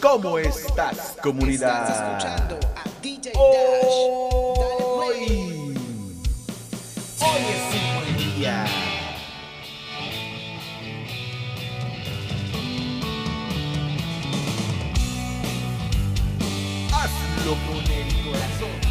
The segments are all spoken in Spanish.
¿Cómo estás, comunidad? Estás escuchando a DJ Dash. Hoy, hoy es un buen día. Hazlo con el corazón.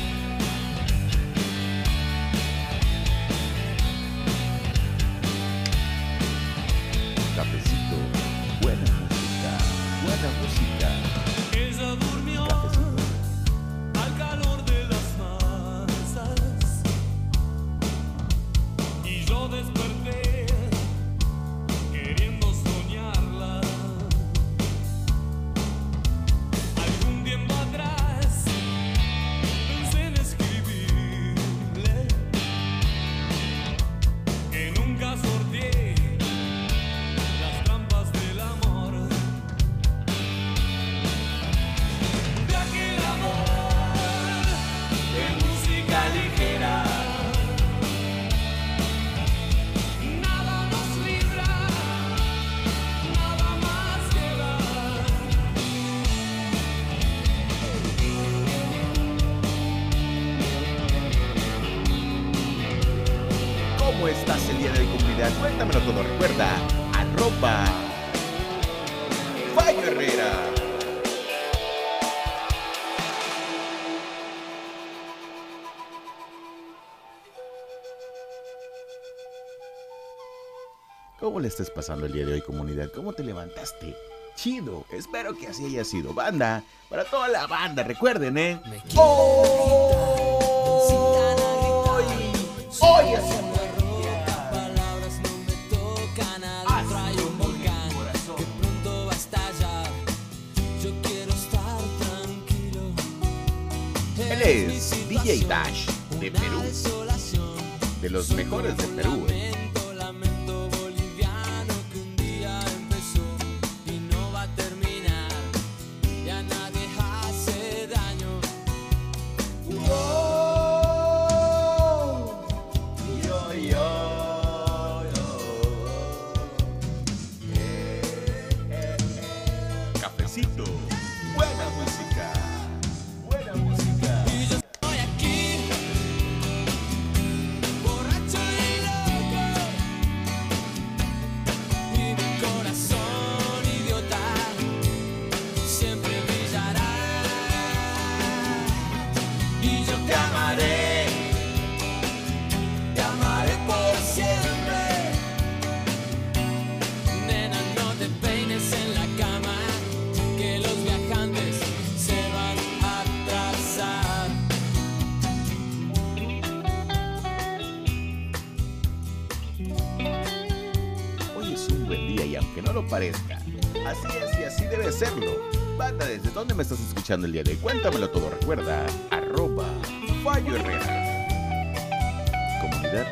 Cuéntamelo todo. Recuerda, arroba Fallo Herrera. ¿Cómo le estás pasando el día de hoy, comunidad? ¿Cómo te levantaste? Chido, espero que así haya sido. Banda, para toda la banda, recuerden, ¿eh? Hoy. DJ Dash de Perú, de los mejores de Perú. ¿eh? Así es y así debe serlo. Banda, ¿desde dónde me estás escuchando el día de hoy? Cuéntamelo todo, recuerda, arroba Fallo Herrera. Comunidad,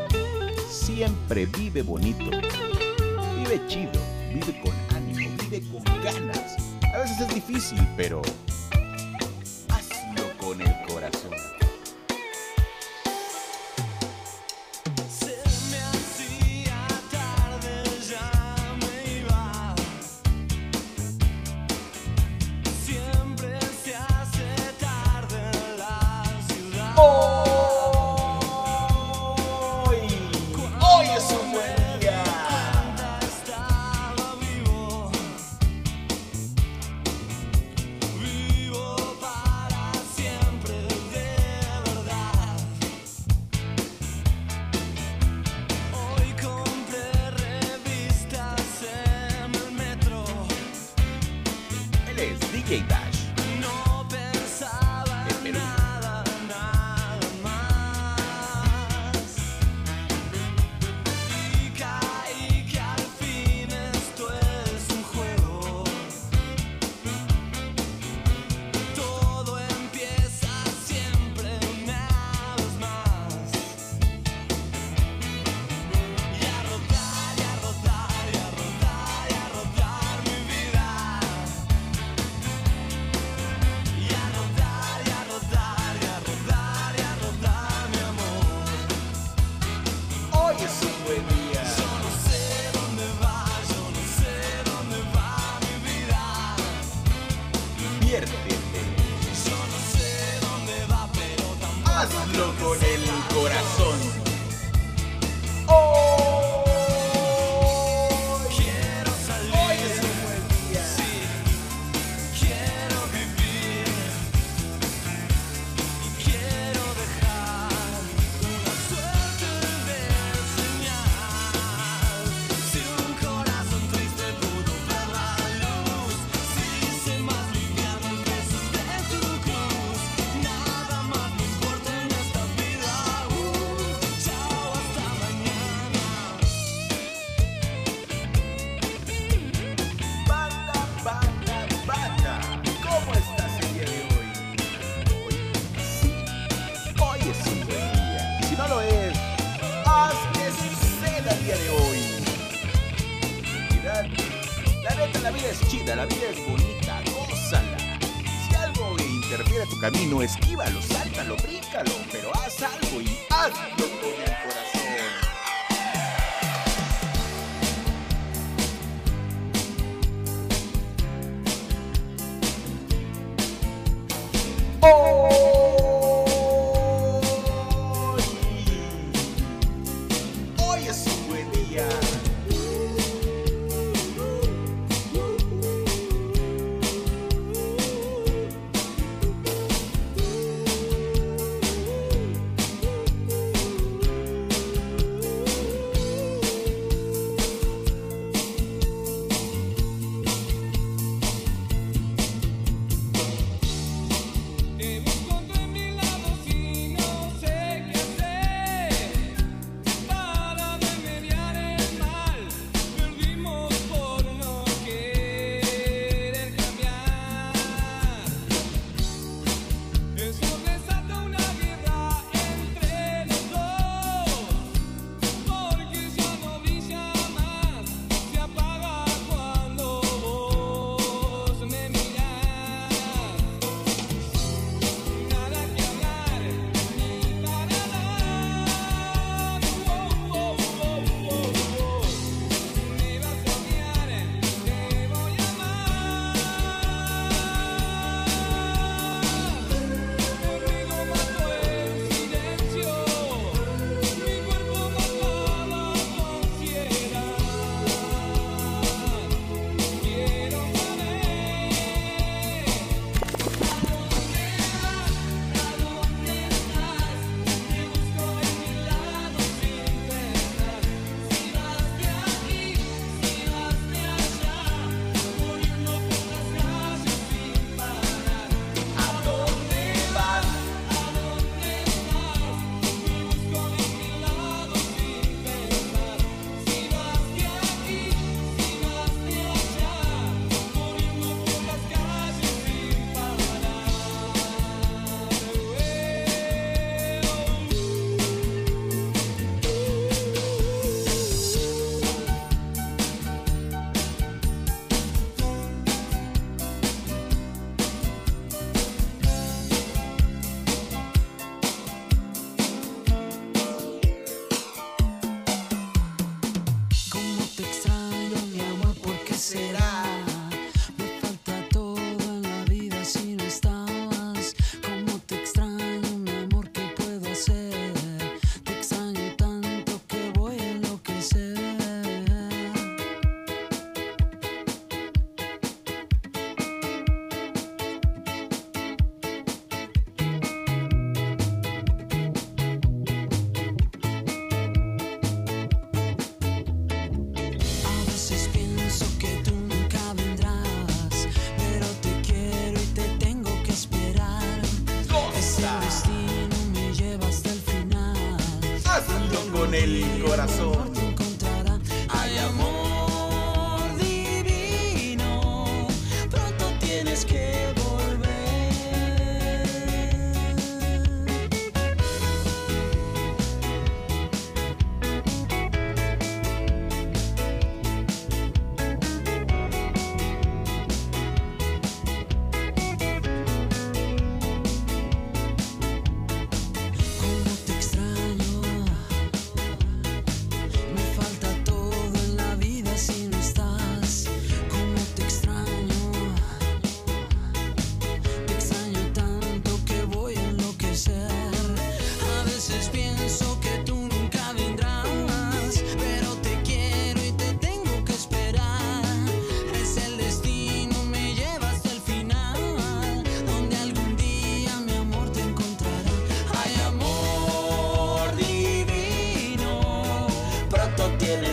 siempre vive bonito, vive chido, vive con ánimo, vive con ganas. A veces es difícil, pero hazlo con el corazón. la vida es chida, la vida es bonita, gózala. Si algo interfiere a tu camino, esquívalo, sáltalo, bríncalo, pero haz algo y hazlo con el corazón. Oh! El corazón. Hay amor divino, pronto tienes que.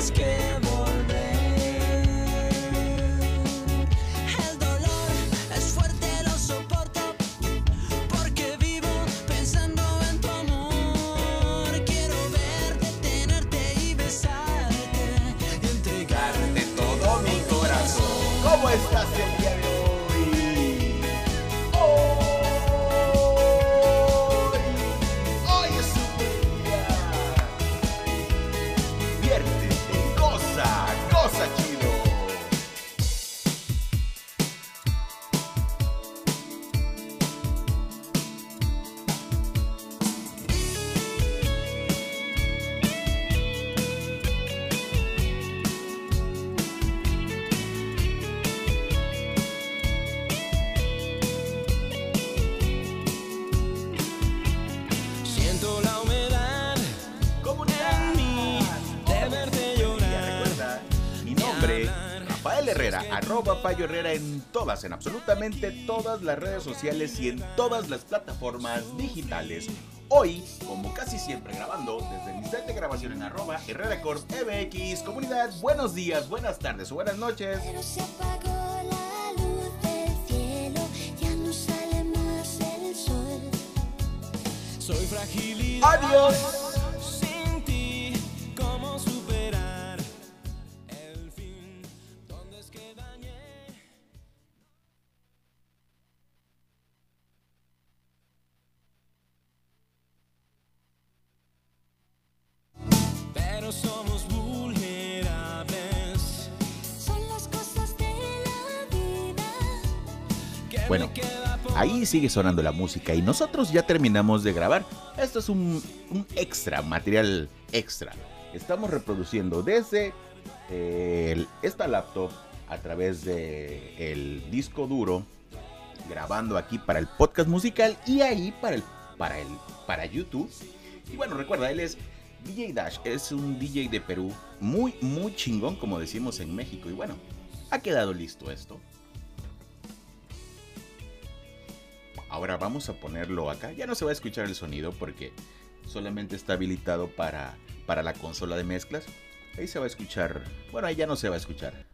escape arroba Fallo Herrera en todas, en absolutamente todas las redes sociales y en todas las plataformas digitales. Hoy, como casi siempre grabando desde mi set de grabación en arroba Herrera Corp MX, comunidad, buenos días, buenas tardes o buenas noches. Pero Bueno, Ahí sigue sonando la música y nosotros ya terminamos de grabar. Esto es un, extra, material extra. Estamos reproduciendo desde eh, el- esta laptop a través de el disco duro, grabando aquí para el podcast musical y ahí para el para el para YouTube. Y bueno, recuerda, él es DJ Dash, es un DJ de Perú, muy muy chingón como decimos en México y bueno, ha quedado listo esto. Ahora vamos a ponerlo acá. Ya no se va a escuchar el sonido porque solamente está habilitado para, para la consola de mezclas. Ahí se va a escuchar. Bueno, ahí ya no se va a escuchar.